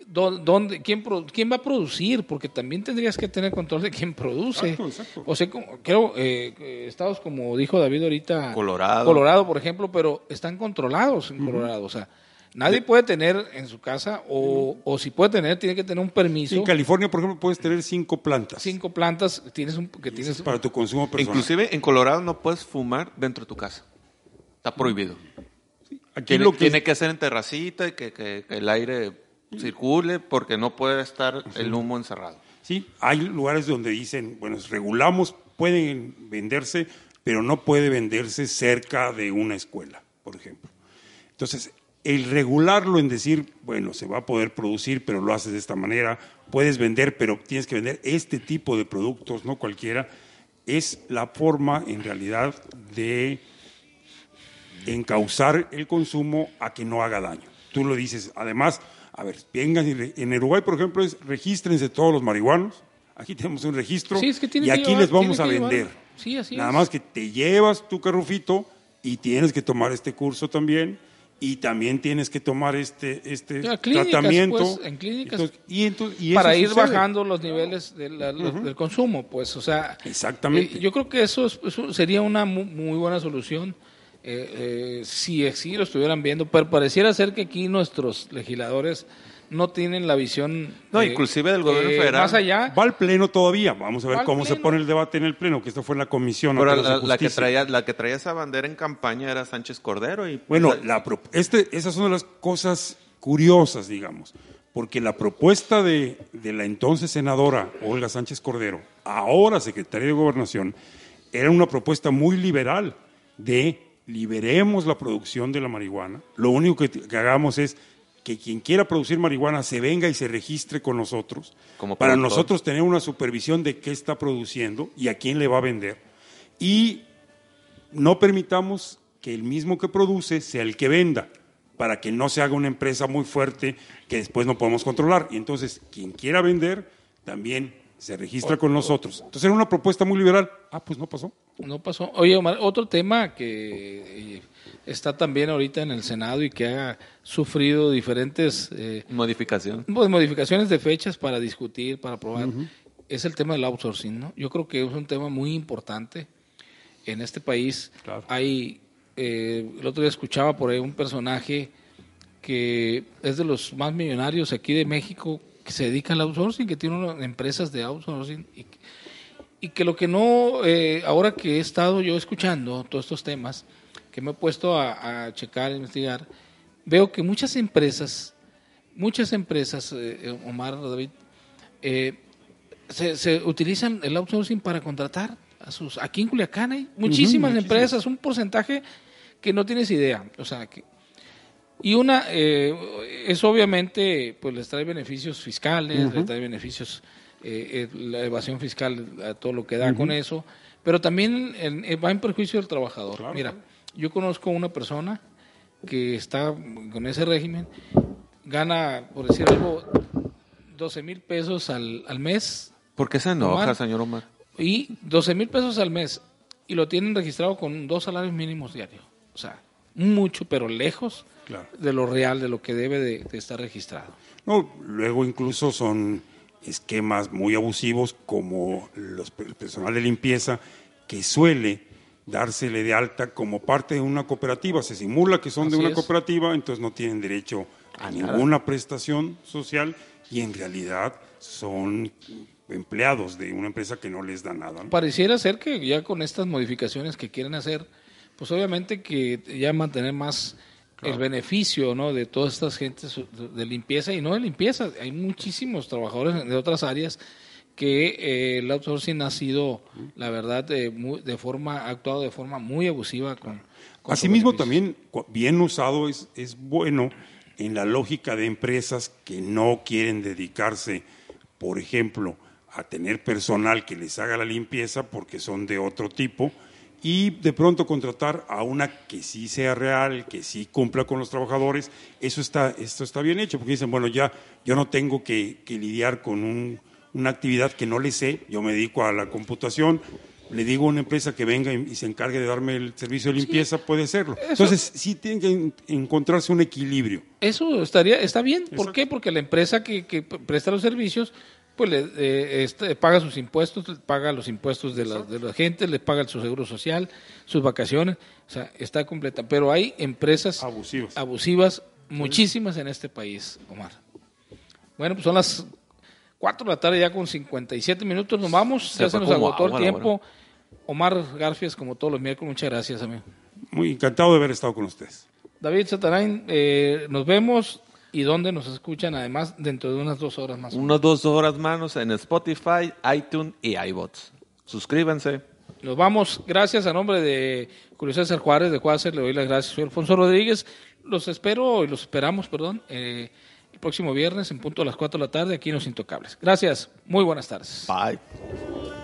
¿Dónde, quién, quién, va a producir? Porque también tendrías que tener control de quién produce. O sea, creo, eh, estados como dijo David ahorita, Colorado. Colorado, por ejemplo, pero están controlados en Colorado. O sea, nadie puede tener en su casa, o, o, si puede tener, tiene que tener un permiso. en California, por ejemplo, puedes tener cinco plantas. Cinco plantas tienes un, que tienes para tu consumo personal. Inclusive en Colorado no puedes fumar dentro de tu casa. Está prohibido. Aquí tiene, lo que tiene que ser en terracita y que, que, el aire circule porque no puede estar el humo encerrado. Sí, hay lugares donde dicen, bueno, regulamos, pueden venderse, pero no puede venderse cerca de una escuela, por ejemplo. Entonces, el regularlo en decir, bueno, se va a poder producir, pero lo haces de esta manera, puedes vender, pero tienes que vender este tipo de productos, no cualquiera, es la forma en realidad de encauzar el consumo a que no haga daño. Tú lo dices, además, a ver, vengan, en Uruguay, por ejemplo, es regístrense todos los marihuanos, aquí tenemos un registro y aquí les vamos a vender. Nada más que te llevas tu carrufito y tienes que tomar este curso también y también tienes que tomar este, este tratamiento. Pues, en clínicas. y, para ir bajando los niveles del consumo, pues, o sea. Exactamente. Eh, yo creo que eso, sería una muy buena solución eh, eh, si así lo estuvieran viendo, pero pareciera ser que aquí nuestros legisladores no tienen la visión. No, inclusive del gobierno federal. Más allá. Va al pleno todavía. Vamos a ver cómo se pone el debate en el pleno, que esto fue en la comisión. Pero la, que traía, la que traía esa bandera en campaña era Sánchez Cordero. y Bueno, la, este, esas son las cosas curiosas, digamos. Porque la propuesta de, de la entonces senadora Olga Sánchez Cordero, ahora secretaria de Gobernación, era una propuesta muy liberal de liberemos la producción de la marihuana. Lo único que, hagamos es que quien quiera producir marihuana se venga y se registre con nosotros, para nosotros tener una supervisión de qué está produciendo y a quién le va a vender. Y no permitamos que el mismo que produce sea el que venda, para que no se haga una empresa muy fuerte que después no podemos controlar. Y entonces, quien quiera vender, también se registra con nosotros. Entonces era una propuesta muy liberal. Ah, pues no pasó. No pasó. Oye, Omar, otro tema que eh, está también ahorita en el Senado y que ha sufrido diferentes eh, modificaciones. Pues, modificaciones de fechas para discutir, para aprobar, es el tema del outsourcing. ¿no? Yo creo que es un tema muy importante en este país. Hay, eh, el otro día escuchaba por ahí un personaje que es de los más millonarios aquí de México, que se dedica al outsourcing, que tiene empresas de outsourcing y, y que lo que no, eh, ahora que he estado yo escuchando todos estos temas, que me he puesto a, checar, a investigar, veo que muchas empresas, muchas empresas, eh, Omar, David, eh, se, utilizan el outsourcing para contratar a sus, aquí en Culiacán hay muchísimas. empresas, un porcentaje que no tienes idea, o sea, que y una, eh, es obviamente, pues les trae beneficios fiscales, les trae beneficios, eh, eh, la evasión fiscal, a todo lo que da con eso, pero también va en perjuicio del trabajador. Mira, yo conozco una persona que está con ese régimen, gana, por decir algo, 12 mil pesos al, al mes. ¿Por qué se enoja, señor Omar? Y 12 mil pesos al mes, y lo tienen registrado con dos salarios mínimos diarios. O sea, mucho, pero lejos de lo real, de lo que debe de, estar registrado. No, luego incluso son esquemas muy abusivos como los, el personal de limpieza que suele dársele de alta como parte de una cooperativa. Se simula que son de una cooperativa, entonces no tienen derecho a ninguna prestación social y en realidad son empleados de una empresa que no les da nada. Pareciera ser que ya con estas modificaciones que quieren hacer, pues obviamente que ya mantener más el beneficio ¿no? de todas estas gentes de limpieza y no de limpieza. Hay muchísimos trabajadores de otras áreas que eh, el outsourcing ha sido, la verdad, de, de forma, ha actuado de forma muy abusiva con... con Asimismo, también, bien usado, es, es bueno en la lógica de empresas que no quieren dedicarse, por ejemplo, a tener personal que les haga la limpieza porque son de otro tipo, y de pronto contratar a una que sí sea real, que sí cumpla con los trabajadores, eso está, esto está bien hecho, porque dicen, bueno, ya yo no tengo que, que lidiar con un una actividad que no le sé, yo me dedico a la computación, le digo a una empresa que venga y, se encargue de darme el servicio de limpieza, puede hacerlo. Entonces, sí tiene que encontrarse un equilibrio. Eso estaría, está bien. ¿Por qué? Porque la empresa que, presta los servicios, pues le eh, este, paga sus impuestos, paga los impuestos de la, de la gente, le paga su seguro social, sus vacaciones, o sea, está completa. Pero hay empresas abusivas, abusivas muchísimas en este país, Omar. Bueno, pues son las 4 de la tarde ya con 57 minutos nos vamos, ya se nos agotó el tiempo. Omar Garfias, como todos los miércoles, muchas gracias, amigo. Muy encantado de haber estado con ustedes. David Satarain, eh, nos vemos y dónde nos escuchan además dentro de unas dos horas más. Unas dos horas más en Spotify, iTunes y iBots. Suscríbanse. Nos vamos, gracias a nombre de Julio César Juárez de Juárez, le doy las gracias. Soy Alfonso Rodríguez, los espero y los esperamos, perdón. Eh, próximo viernes en punto a las 4 de la tarde aquí en Los Intocables. Gracias, muy buenas tardes. Bye.